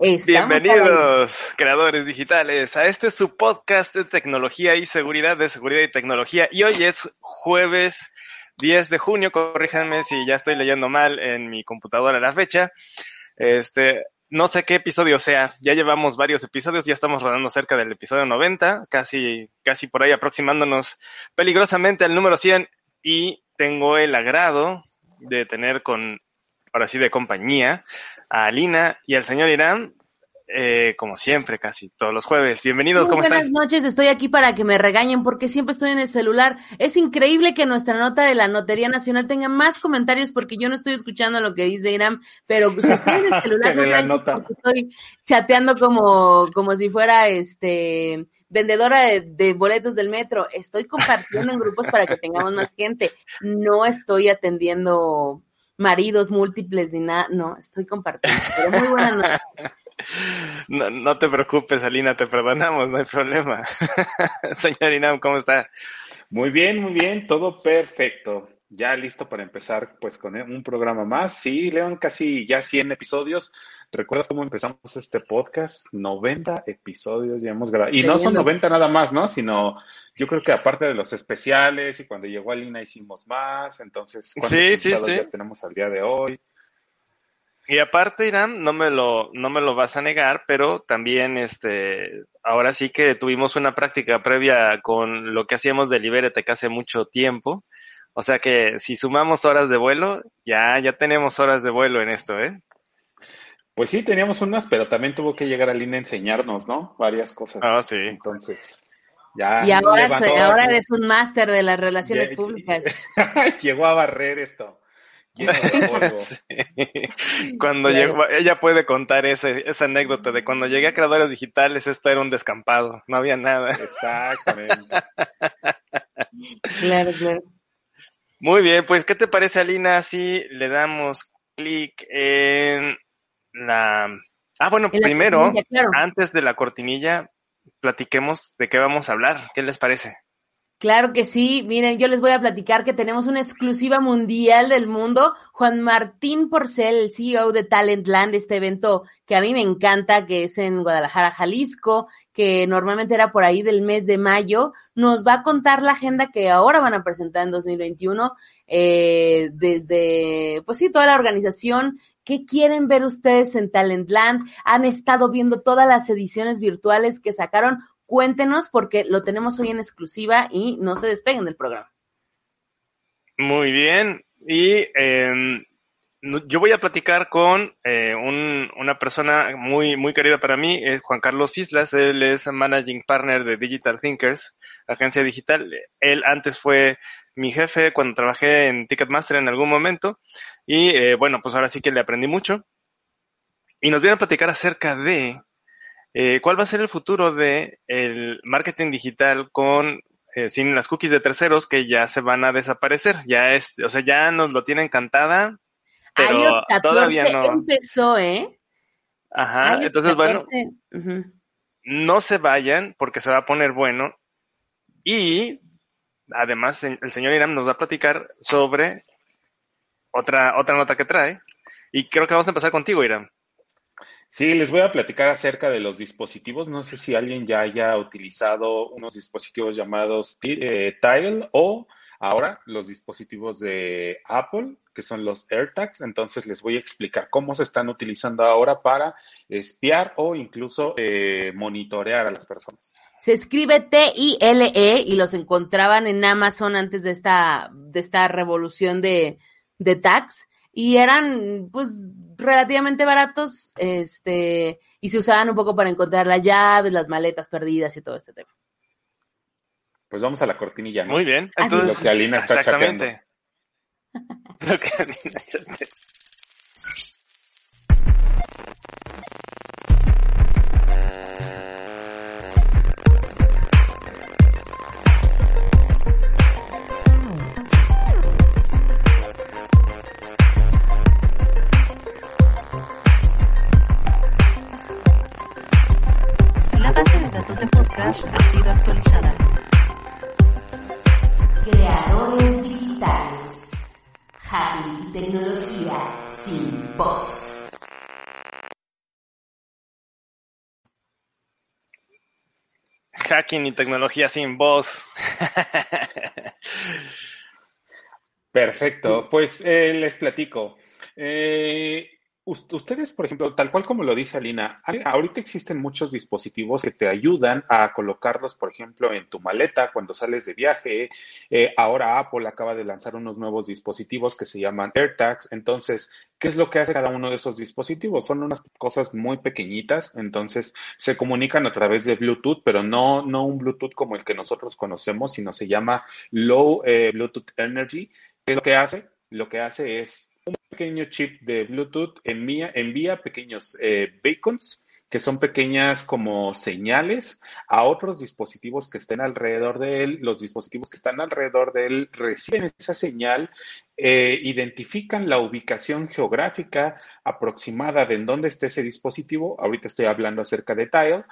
Estamos Bienvenidos, creadores digitales, a este su podcast de tecnología y seguridad, de seguridad y tecnología. Y hoy es jueves 10 de junio, corríjanme si ya estoy leyendo mal en mi computadora la fecha. Este, no sé qué episodio sea, ya llevamos varios episodios, ya estamos rodando cerca del episodio 90, casi, casi por ahí aproximándonos peligrosamente al número 100 y tengo el agrado de tener con, ahora sí, de compañía a Alina y al señor Irán, eh, como siempre, casi todos los jueves. Bienvenidos, Muy ¿cómo buenas están? noches, estoy aquí para que me regañen porque siempre estoy en el celular. Es increíble que nuestra nota de la Notería Nacional tenga más comentarios porque yo no estoy escuchando lo que dice Iram, pero si estoy en el celular, no la nota. estoy chateando como, como si fuera este vendedora de, de boletos del metro. Estoy compartiendo en grupos para que tengamos más gente. No estoy atendiendo maridos múltiples ni nada, no, estoy compartiendo. Pero muy buenas noches. No, no te preocupes, Alina, te perdonamos, no hay problema. señor Irán, ¿cómo está? Muy bien, muy bien, todo perfecto. Ya listo para empezar pues con un programa más. Sí, León, casi ya 100 episodios. ¿Recuerdas cómo empezamos este podcast? 90 episodios ya hemos grabado. Y no son Tremendo. 90 nada más, ¿no? Sino yo creo que aparte de los especiales y cuando llegó Alina hicimos más. Entonces, ¿cuántos Sí, sí, sí. ya tenemos al día de hoy? Y aparte, Irán, no me lo, no me lo vas a negar, pero también, este, ahora sí que tuvimos una práctica previa con lo que hacíamos de Libérate que hace mucho tiempo. O sea que si sumamos horas de vuelo, ya, ya tenemos horas de vuelo en esto, ¿eh? Pues sí, teníamos unas, pero también tuvo que llegar Alina a enseñarnos, ¿no? Varias cosas. Ah, sí. Entonces, ya Y ahora, soy- ahora eres un máster de las relaciones Ya- públicas. Llegó a barrer esto. Sí. Cuando Claro. llegó, ella puede contar ese, esa anécdota de cuando llegué a creadores digitales, esto era un descampado, no había nada. Exactamente. Claro, claro. Muy bien, pues, ¿qué te parece, Alina, si le damos clic en la... Ah, bueno, En primero, claro. antes de la cortinilla, platiquemos de qué vamos a hablar. ¿Qué les parece? Claro que sí. Miren, yo les voy a platicar que tenemos una exclusiva mundial del mundo. Juan Martín Porcel, el CEO de Talentland, este evento que a mí me encanta, que es en Guadalajara, Jalisco, que normalmente era por ahí del mes de mayo, nos va a contar la agenda que ahora van a presentar en 2021, eh, desde, pues sí, toda la organización. ¿Qué quieren ver ustedes en Talentland? Han estado viendo todas las ediciones virtuales que sacaron cuéntenos porque lo tenemos hoy en exclusiva y no se despeguen del programa. Muy bien. Y em, yo voy a platicar con eh, un- una persona muy, muy querida para mí, es Juan Carlos Islas. Él es Managing Partner de Digital Thinkers, agencia digital. Él antes fue mi jefe cuando trabajé en Ticketmaster en algún momento. Y eh, bueno, pues ahora sí que le aprendí mucho. Y nos viene a platicar acerca de eh, cuál va a ser el futuro de el marketing digital con eh, sin las cookies de terceros que ya se van a desaparecer. Ya es, o sea, ya nos lo tienen cantada, pero iOS 14 todavía no. empezó, ¿eh? Ajá, iOS entonces bueno, 14, ujú. no se vayan porque se va a poner bueno y además el señor Iram nos va a platicar sobre otra otra nota que trae y creo que vamos a empezar contigo, Iram. Sí, les voy a platicar acerca de los dispositivos. No sé si alguien ya haya utilizado unos dispositivos llamados Ti- eh, Tile o ahora los dispositivos de Apple, que son los AirTags. Entonces les voy a explicar cómo se están utilizando ahora para espiar o incluso eh, monitorear a las personas. Se escribe T-I-L-E y los encontraban en Amazon antes de esta, de esta revolución de, de tags y eran pues relativamente baratos este y se usaban un poco para encontrar las llaves, las maletas perdidas y todo este tema. Pues vamos a la cortinilla, ¿no? Muy bien. Así Entonces, Lo que Alina está exactamente. Lo Creadores digitales. Hacking y tecnología sin bots. Hacking y tecnología sin voz. Perfecto, pues eh, les platico. Eh, ustedes, por ejemplo, tal cual como lo dice Alina, ahorita existen muchos dispositivos que te ayudan a colocarlos, por ejemplo, en tu maleta cuando sales de viaje. Eh, ahora Apple acaba de lanzar unos nuevos dispositivos que se llaman AirTags. Entonces, ¿qué es lo que hace cada uno de esos dispositivos? Son unas cosas muy pequeñitas, entonces se comunican a través de Bluetooth, pero no, no un Bluetooth como el que nosotros conocemos, sino se llama Low eh, Bluetooth Energy. ¿Qué es lo que hace? Lo que hace es pequeño chip de Bluetooth envía, envía pequeños eh, beacons, que son pequeñas como señales a otros dispositivos que estén alrededor de él. Los dispositivos que están alrededor de él reciben esa señal, eh, identifican la ubicación geográfica aproximada de en dónde esté ese dispositivo. Ahorita estoy hablando acerca de Tile.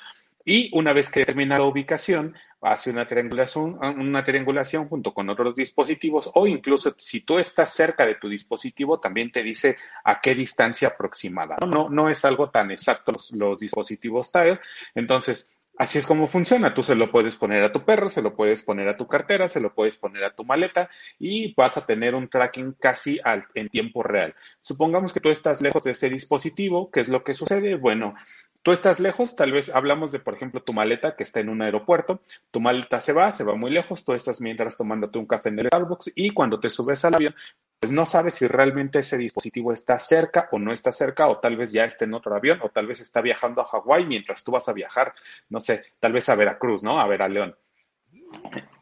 Y una vez que determina la ubicación, hace una triangulación, una triangulación junto con otros dispositivos o incluso si tú estás cerca de tu dispositivo, también te dice a qué distancia aproximada. No, no, es algo tan exacto los, los dispositivos Tile. Entonces, así es como funciona. Tú se lo puedes poner a tu perro, se lo puedes poner a tu cartera, se lo puedes poner a tu maleta y vas a tener un tracking casi al, en tiempo real. Supongamos que tú estás lejos de ese dispositivo. ¿Qué es lo que sucede? Bueno, Tú estás lejos, tal vez hablamos de, por ejemplo, tu maleta que está en un aeropuerto, tu maleta se va, se va muy lejos, tú estás mientras tomándote un café en el Starbucks y cuando te subes al avión, pues no sabes si realmente ese dispositivo está cerca o no está cerca, o tal vez ya esté en otro avión, o tal vez está viajando a Hawái mientras tú vas a viajar, no sé, tal vez a Veracruz, ¿no? A ver a León.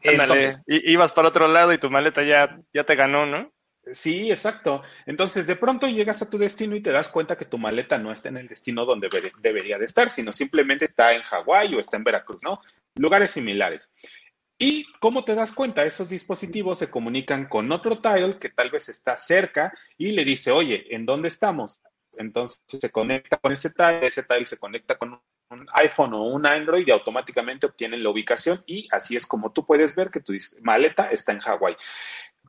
Ándale, Entonces, i- ibas para otro lado y tu maleta ya, ya te ganó, ¿no? Sí, exacto. Entonces, de pronto llegas a tu destino y te das cuenta que tu maleta no está en el destino donde debe- debería de estar, sino simplemente está en Hawái o está en Veracruz, ¿no? Lugares similares. ¿Y cómo te das cuenta? Esos dispositivos se comunican con otro tile que tal vez está cerca y le dice, oye, ¿en dónde estamos? Entonces se conecta con ese tile, ese tile se conecta con un iPhone o un Android y automáticamente obtienen la ubicación y así es como tú puedes ver que tu maleta está en Hawái.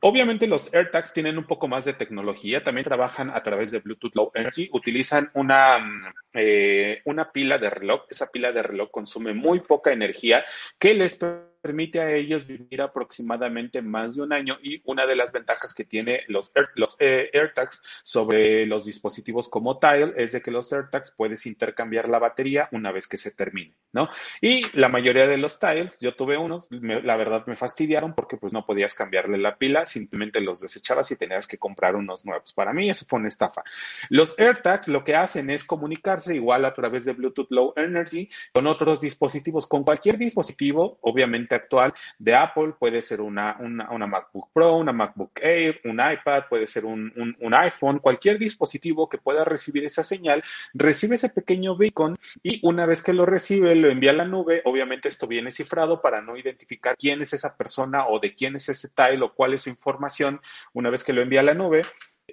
Obviamente los AirTags tienen un poco más de tecnología, también trabajan a través de Bluetooth Low Energy, utilizan una, mm, eh, una pila de reloj, esa pila de reloj consume muy poca energía que les a ellos vivir aproximadamente más de un año y una de las ventajas que tiene los, los eh, AirTags sobre los dispositivos como Tile es de que los AirTags puedes intercambiar la batería una vez que se termine, ¿no? Y la mayoría de los Tiles, yo tuve unos, me- la verdad me fastidiaron porque pues no podías cambiarle la pila, simplemente los desechabas y tenías que comprar unos nuevos. Para mí eso fue una estafa. Los AirTags lo que hacen es comunicarse igual a través de Bluetooth Low Energy con otros dispositivos, con cualquier dispositivo, obviamente actual de Apple, puede ser una, una, una MacBook Pro, una MacBook Air, un iPad, puede ser un, un, un iPhone, cualquier dispositivo que pueda recibir esa señal, recibe ese pequeño beacon y una vez que lo recibe, lo envía a la nube. Obviamente esto viene cifrado para no identificar quién es esa persona o de quién es ese tile o cuál es su información. Una vez que lo envía a la nube,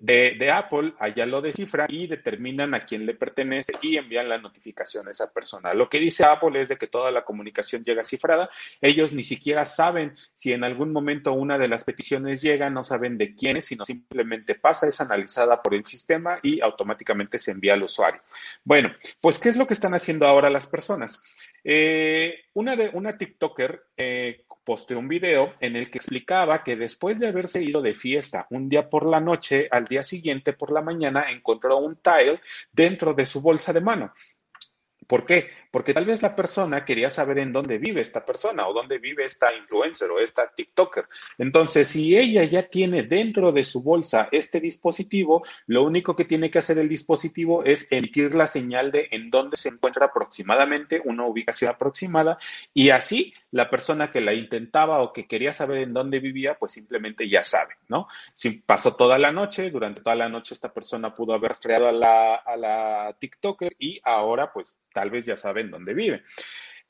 de, de, Apple, allá lo descifran y determinan a quién le pertenece y envían la notificación a esa persona. Lo que dice Apple es de que toda la comunicación llega cifrada. Ellos ni siquiera saben si en algún momento una de las peticiones llega, no saben de quién es, sino simplemente pasa, es analizada por el sistema y automáticamente se envía al usuario. Bueno, pues, ¿qué es lo que están haciendo ahora las personas? Eh, una, de, una TikToker eh, posteó un video en el que explicaba que después de haberse ido de fiesta un día por la noche, al día siguiente por la mañana encontró un tile dentro de su bolsa de mano. ¿Por qué? Porque tal vez la persona quería saber en dónde vive esta persona o dónde vive esta influencer o esta TikToker. Entonces, si ella ya tiene dentro de su bolsa este dispositivo, lo único que tiene que hacer el dispositivo es emitir la señal de en dónde se encuentra aproximadamente, una ubicación aproximada, y así la persona que la intentaba o que quería saber en dónde vivía, pues simplemente ya sabe, ¿no? Si pasó toda la noche, durante toda la noche esta persona pudo haber rastreado a la, a la TikToker y ahora pues tal vez ya saben dónde vive.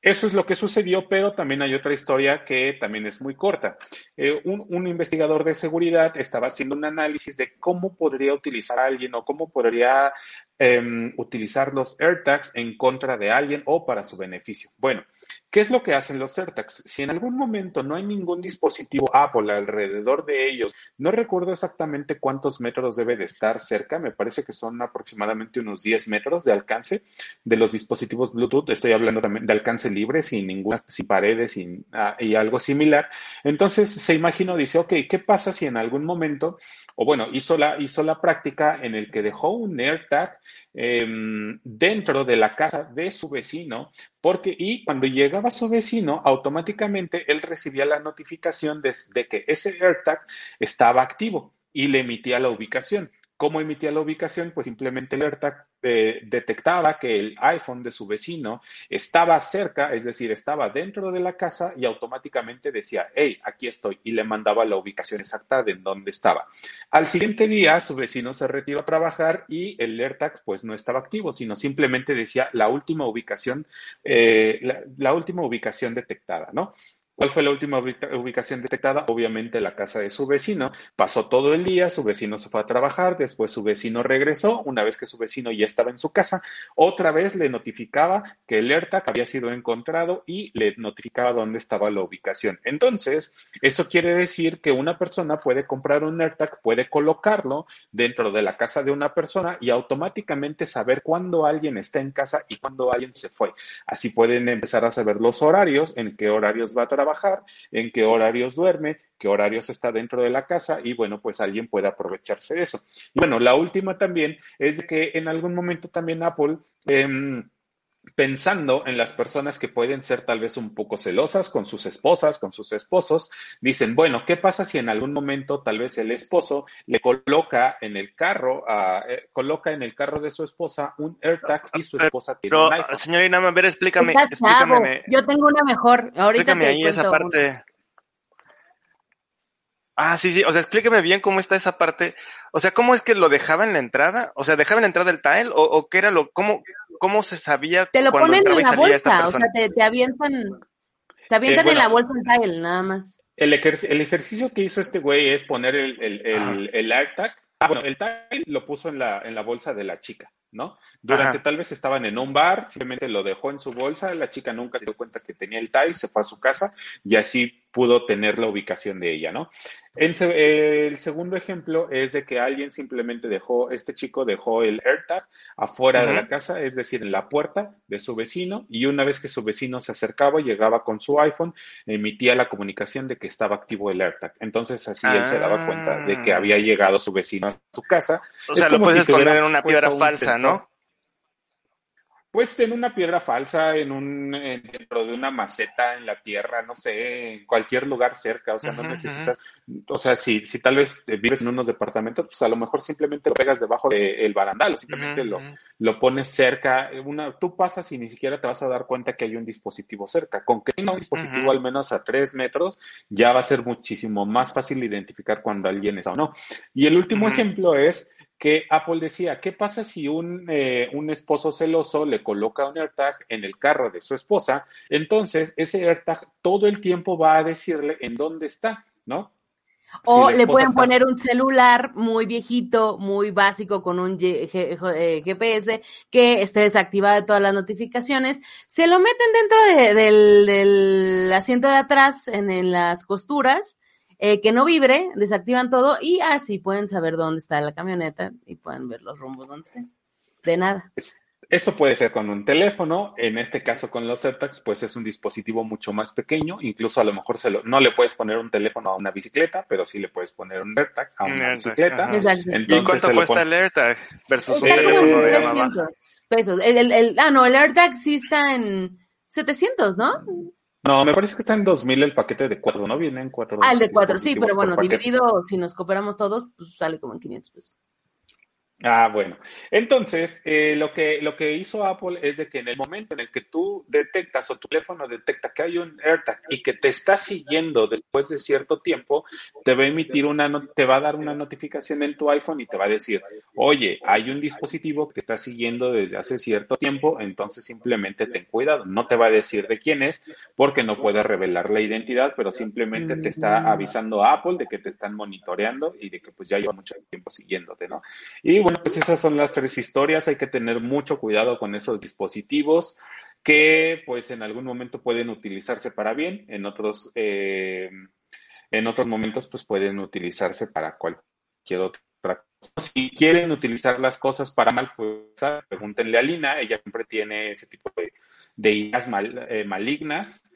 Eso es lo que sucedió, pero también hay otra historia que también es muy corta. Eh, un, un, investigador de seguridad estaba haciendo un análisis de cómo podría utilizar a alguien o cómo podría eh, utilizar los AirTags en contra de alguien o para su beneficio. Bueno, ¿Qué es lo que hacen los AirTags? Si en algún momento no hay ningún dispositivo Apple alrededor de ellos, no recuerdo exactamente cuántos metros debe de estar cerca, me parece que son aproximadamente unos 10 metros de alcance de los dispositivos Bluetooth, estoy hablando también de alcance libre, sin ninguna, sin paredes uh, y algo similar. Entonces se imagino, dice, ok, ¿qué pasa si en algún momento, o bueno, hizo la, hizo la práctica en el que dejó un AirTag eh, dentro de la casa de su vecino, porque y cuando llegaba su vecino, automáticamente él recibía la notificación de, de que ese AirTag estaba activo y le emitía la ubicación. ¿Cómo emitía la ubicación? Pues simplemente el AirTag eh, detectaba que el iPhone de su vecino estaba cerca, es decir, estaba dentro de la casa y automáticamente decía, hey, aquí estoy, y le mandaba la ubicación exacta de dónde estaba. Al siguiente día, su vecino se retiró a trabajar y el AirTag pues no estaba activo, sino simplemente decía la última ubicación, eh, la última ubicación detectada, ¿no? ¿Cuál fue la última ubicación detectada? Obviamente la casa de su vecino. Pasó todo el día, su vecino se fue a trabajar, después su vecino regresó, una vez que su vecino ya estaba en su casa, otra vez le notificaba que el AirTag había sido encontrado y le notificaba dónde estaba la ubicación. Entonces, eso quiere decir que una persona puede comprar un AirTag, puede colocarlo dentro de la casa de una persona y automáticamente saber cuándo alguien está en casa y cuándo alguien se fue. Así pueden empezar a saber los horarios, en qué horarios va a trabajar trabajar, en qué horarios duerme, qué horarios está dentro de la casa y bueno, pues alguien puede aprovecharse de eso. Y bueno, la última también es que en algún momento también Apple... Eh, pensando en las personas que pueden ser tal vez un poco celosas con sus esposas, con sus esposos, dicen, bueno, ¿qué pasa si en algún momento tal vez el esposo le coloca en el carro, uh, eh, coloca en el carro de su esposa un AirTag y su esposa tiene Pero, un iPhone? señorina, a ver, explícame, explícame. Yo tengo una mejor. Ahorita explícame te ahí esa parte. Ah, sí, sí, o sea, explíqueme bien cómo está esa parte. O sea, ¿cómo es que lo dejaba en la entrada? O sea, ¿dejaba en la entrada el tile? ¿O, o qué era lo, cómo, cómo se sabía Te lo cuando ponen en la bolsa, o sea, te, te avientan, te avientan Eh, bueno. en la bolsa el tile, nada más. El, ejer- el ejercicio que hizo este güey es poner el, el, el, el AirTag. Ah, bueno, el tag lo puso en la, en la bolsa de la chica, ¿no? Durante Ajá. tal vez estaban en un bar, simplemente lo dejó en su bolsa, la chica nunca se dio cuenta que tenía el tile, se fue a su casa y así pudo tener la ubicación de ella, ¿no? En se- eh, el segundo ejemplo es de que alguien simplemente dejó, este chico dejó el AirTag afuera de la casa, es decir, en la puerta de su vecino, y una vez que su vecino se acercaba, llegaba con su iPhone, emitía la comunicación de que estaba activo el AirTag. Entonces así él se daba cuenta de que Ah. había llegado su vecino a su casa. O Es sea, lo puedes si esconder en una piedra falsa. ¿no? Pues en una piedra falsa, en un, en- dentro de una maceta, en la tierra, no sé, en cualquier lugar cerca, o sea, no necesitas, o sea, si, si tal vez vives en unos departamentos, pues a lo mejor simplemente lo pegas debajo del barandal, simplemente lo, lo pones cerca, una, tú pasas y ni siquiera te vas a dar cuenta que hay un dispositivo cerca. Con que tenga un dispositivo al menos a tres metros, ya va a ser muchísimo más fácil identificar cuando alguien está o no. Y el último ejemplo es que Apple decía, ¿qué pasa si un, eh, un esposo celoso le coloca un AirTag en el carro de su esposa? Entonces, ese AirTag todo el tiempo va a decirle en dónde está, ¿no? O Si le pueden está- poner un celular muy viejito, muy básico, con un G- G- G- eh, GPS que esté desactivado de todas las notificaciones. Se lo meten dentro de- del, del asiento de atrás, en, en las costuras, eh, que no vibre, desactivan todo y así pueden saber dónde está la camioneta y pueden ver los rumbos donde estén. De nada. Es- Eso puede ser con un teléfono, en este caso con los AirTags, pues es un dispositivo mucho más pequeño, incluso a lo mejor se lo, no le puedes poner un teléfono a una bicicleta, pero sí le puedes poner un AirTag a Un una AirTag, bicicleta. Exacto. ¿Y Entonces cuánto cuesta el AirTag versus un teléfono de gama baja? 300 pesos. El, el- el- ah, no, el AirTag sí está en 700, ¿no? No, me parece que está en 2000 el paquete de cuatro, ¿no? Vienen cuatro. Ah, el de 4, sí, pero bueno, dividido, si nos cooperamos todos, pues sale como en 500 pesos. Ah, bueno. Entonces, eh, lo que, lo que hizo Apple es de que en el momento en el que tú detectas o tu teléfono detecta que hay un AirTag y que te está siguiendo después de cierto tiempo, te va a emitir una, te va a dar una notificación en tu iPhone y te va a decir, oye, hay un dispositivo que te está siguiendo desde hace cierto tiempo, entonces simplemente ten cuidado. No te va a decir de quién es porque no puede revelar la identidad, pero simplemente te está avisando a Apple de que te están monitoreando y de que pues ya lleva mucho tiempo siguiéndote, ¿no? Y bueno, pues esas son las tres historias. Hay que tener mucho cuidado con esos dispositivos que pues en algún momento pueden utilizarse para bien, en otros, eh, en otros momentos pues pueden utilizarse para cualquier otra cosa. Si quieren utilizar las cosas para mal, pues pregúntenle a Lina, ella siempre tiene ese tipo de, de ideas mal- eh, malignas,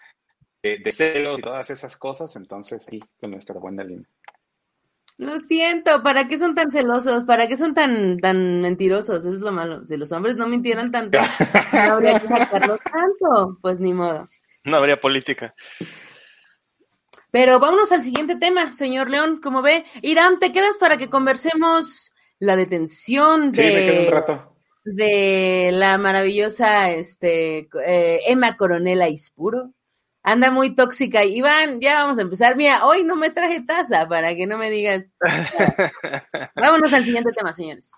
de, de celos y todas esas cosas, entonces sí, con nuestra buena Lina. Lo siento, ¿para qué son tan celosos? ¿Para qué son tan, tan mentirosos? Eso es lo malo. Si los hombres no mintieran tanto, no habría que sacarlos tanto. Pues ni modo. No habría política. Pero vámonos al siguiente tema, señor León. Como ve, Irán, ¿te quedas para que conversemos la detención Sí, me quedo un de, rato. de la maravillosa este, eh, Emma Coronela Ispuro? Anda muy tóxica. Iván, ya vamos a empezar. Mira, hoy no me traje taza para que no me digas. Vámonos al siguiente tema, señores.